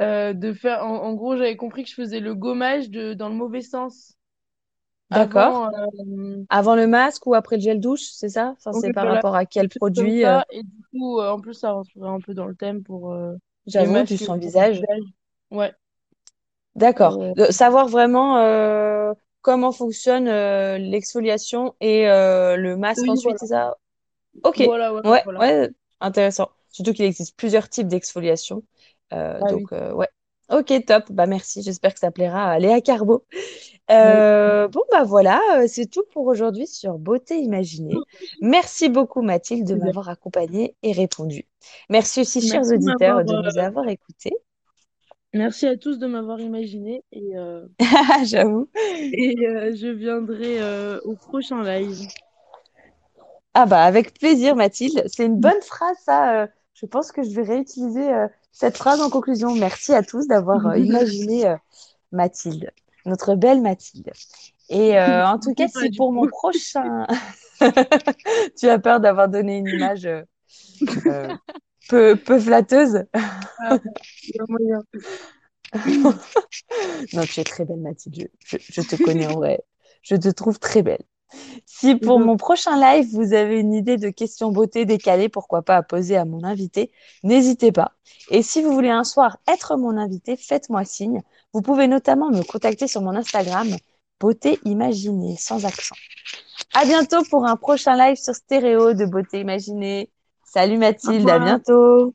euh, de faire, en, en gros, j'avais compris que je faisais le gommage de, dans le mauvais sens. D'accord. Avant, euh, Avant le masque ou après le gel douche, c'est ça? Enfin, c'est par voilà, rapport à quel produit? euh, et du coup, en plus, ça rentrerait un peu dans le thème pour j'avoue, du masques sang pour le visage. visage. Ouais. D'accord. Savoir vraiment comment fonctionne l'exfoliation et le masque oui, ensuite, voilà. c'est ça? Ok. Voilà, ouais, Ouais, voilà. ouais, intéressant. Surtout qu'il existe plusieurs types d'exfoliation. Euh, Ah oui. donc, euh, ouais, Ok, top. Bah merci. J'espère que ça plaira à Léa Carbo. Euh, bon, bah voilà, c'est tout pour aujourd'hui sur Beauté Imaginée. Merci beaucoup, Mathilde, de m'avoir accompagnée et répondu. Merci aussi, chers Merci auditeurs, de nous avoir écoutés. Merci à tous de m'avoir imaginé et, J'avoue. et je viendrai au prochain live. Ah bah avec plaisir, Mathilde. C'est une bonne phrase, ça. euh, je pense que je vais réutiliser euh, cette phrase en conclusion. Merci à tous d'avoir euh, imaginé Mathilde, notre belle Mathilde. Et en tout cas, si du pour mon prochain... Tu as peur d'avoir donné une image peu, peu flatteuse? Il y a moyen. Non, tu es très belle, Mathilde. Je, je- je te connais en vrai. Je te trouve très belle. Si pour Mhm. mon prochain live, vous avez une idée de questions beauté décalées, pourquoi pas à poser à mon invité, n'hésitez pas. Et si vous voulez un soir être mon invité, faites-moi signe. Vous pouvez notamment me contacter sur mon Instagram, beauté imaginée, sans accent. À bientôt pour un prochain live sur stéréo de beauté imaginée. Salut Mathilde, à bientôt.